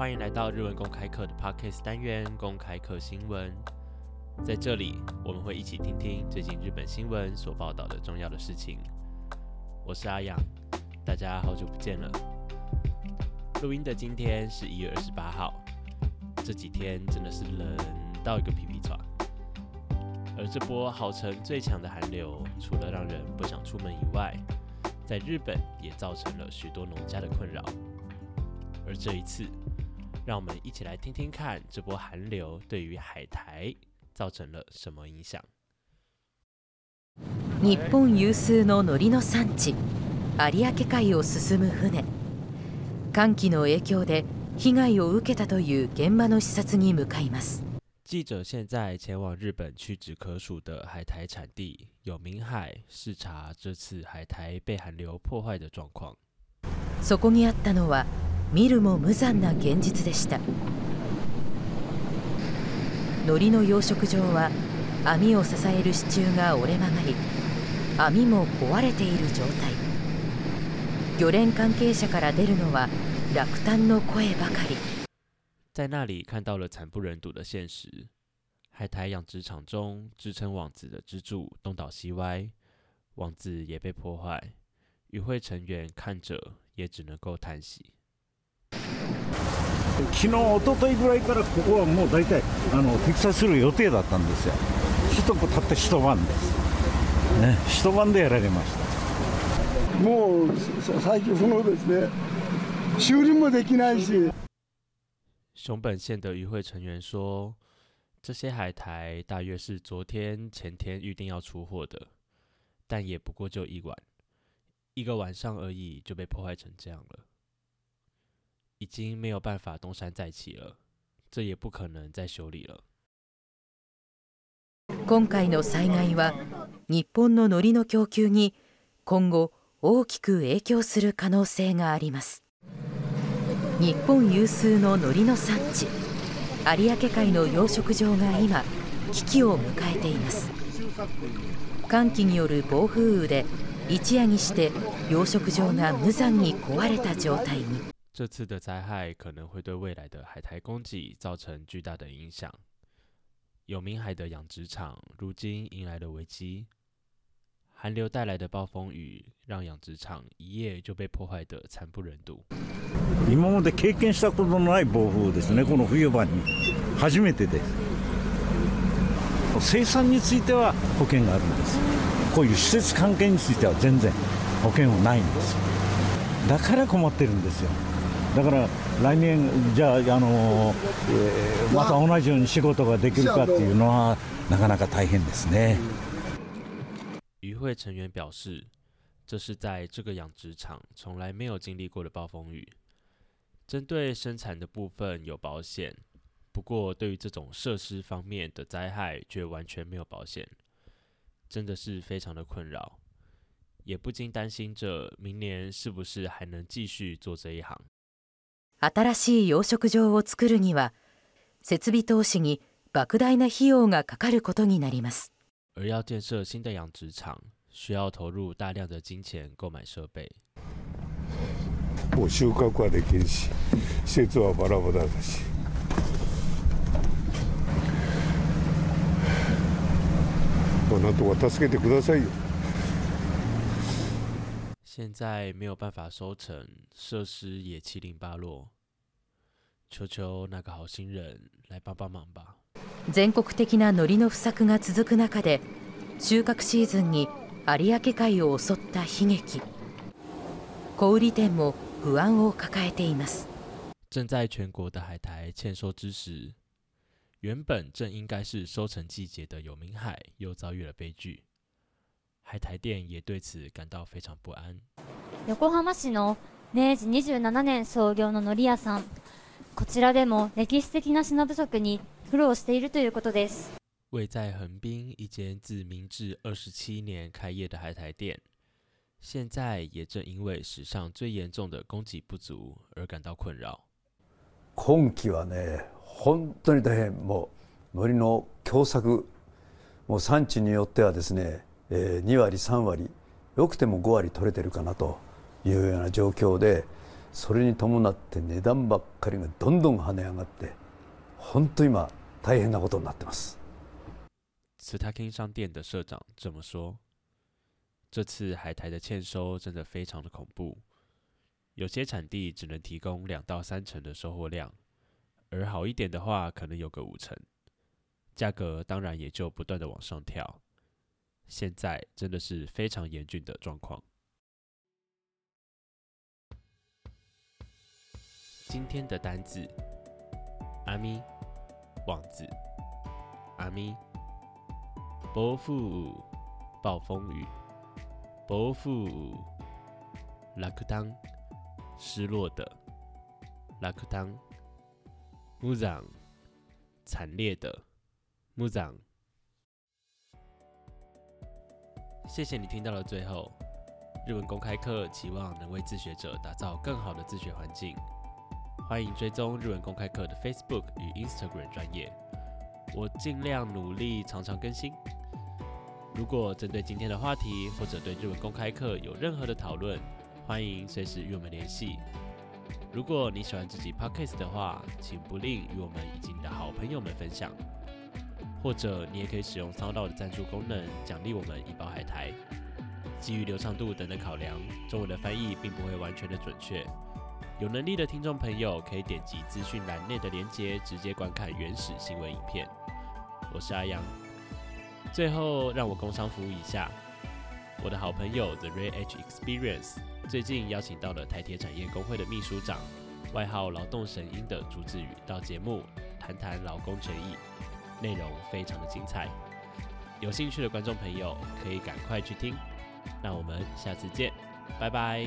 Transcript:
欢迎来到日文公开课的 Pockets 单元公开课新闻。在这里，我们会一起听听最近日本新闻所报道的重要的事情。我是阿阳，大家好久不见了。录音的今天是一月二十八号，这几天真的是冷到一个皮皮爪。而这波号称最强的寒流，除了让人不想出门以外，在日本也造成了许多农家的困扰。而这一次，让我们一起来听听看，这波寒流对于海苔造成了什么影响？日本有数の海の産地、有明海を進む船、寒気の影響で被害を受けたという現場の視察に向かいます。记者现在前往日本屈指可数的海苔产地有明海，视察这次海苔被寒流破坏的状况。そこにあったのは。見るも無残な現実でしたのりの養殖場は網を支える支柱が折れ曲がり網も壊れている状態漁連関係者から出るのは落胆の声ばかり在那里看到了惨不忍睹的现实。海苔养殖场中支撑网子的支柱东倒西歪，网子也被破坏。与会成员看着也只能够叹息。昨日一昨日ぐらいからここはもう大体あのサ材する予定だったんですよ一たった一晩です、ね、一晩でやられましたもう最近そのですね修理もできないし熊本县的渔会成员说这些海苔大约是昨天前天预定要出货的但也不过就一晚一个晚上而已就被破坏成这样了已经没有办法东山再起了，这也不可能再修理了。今回の災害は日本の海苔の供給に今後大きく影響する可能性があります日本有数の海苔の産地有明海の養殖場が今危機を迎えています寒気による暴風雨で一夜にして養殖場が無残に壊れた状態に。这次的灾害可能会对未来的海苔供给造成巨大的影响。有名海的养殖场如今迎来了危机。寒流带来的暴风雨让养殖场一夜就被破坏的惨不忍睹。今まで経験したことのない暴風ですね。この冬場に初めてです。生産については保険があるんです。こういう施設関係については全然保険はないんです。だから困ってるんですよ。だから来年じゃあのまた同じように仕事ができるかっていうのはなかなか大変ですね。于会成员表示，这是在这个养殖场从来没有经历过的暴风雨。针对生产的部分有保险，不过对于这种设施方面的灾害却完全没有保险，真的是非常的困扰，也不禁担心着明年是不是还能继续做这一行。新しい養殖場を作るには設備投資に莫大な費用がかかることになります。而要建設新的养殖場需要投入大量的金钱购买设备。もう収穫はできるし、施設はバラバラだし。あなたは助けてくださいよ。现在没有办法收成，设施也七零八落，求求那个好心人来帮帮忙吧。全国的な海の不作が続く中で、収穫シーズンに海を襲った悲劇、小売店も不安を抱えています。正在全国的海苔欠收之时，原本正应该是收成季节的有名海又遭遇了悲剧。海苔店也对此感到非常不安。横浜市の明治27年創業の海苔屋さん、こちらでも歴史的な品不足に苦労しているということです。位横滨一间自明治二十七年开业的海苔店，现在也正因为史上最严重的供给不足而感到困扰。今期はね、本当に大変もう海苔の供もう産地によってはですね。え2割3割よくても5割取れてるかなというような状況でそれに伴って値段ばっかりがどんどん跳ね上がって本当今大変なことになってます。慈泰经商店的社長这么说：“这次海苔的欠收真的非常的恐怖，有些产地只能提供两到三成的收获量，而好一点的话可能有个五成，价格当然也就不断的往上跳。”现在真的是非常严峻的状况。今天的单词：阿咪、忘字、阿咪、伯父、暴风雨、伯父、拉克当、失落的、拉克当、木长、惨烈的、木长。谢谢你听到了最后。日文公开课期望能为自学者打造更好的自学环境，欢迎追踪日文公开课的 Facebook 与 Instagram 专业。我尽量努力，常常更新。如果针对今天的话题或者对日文公开课有任何的讨论，欢迎随时与我们联系。如果你喜欢自己 Podcast 的话，请不吝与我们及你的好朋友们分享。或者你也可以使用 Sound 的赞助功能，奖励我们一包海苔。基于流畅度等等考量，中文的翻译并不会完全的准确。有能力的听众朋友，可以点击资讯栏内的链接，直接观看原始新闻影片。我是阿阳。最后，让我工商服务一下我的好朋友 The Real H Experience。最近邀请到了台铁产业工会的秘书长，外号“劳动神鹰”的朱志宇到节目，谈谈劳工权益。内容非常的精彩，有兴趣的观众朋友可以赶快去听。那我们下次见，拜拜。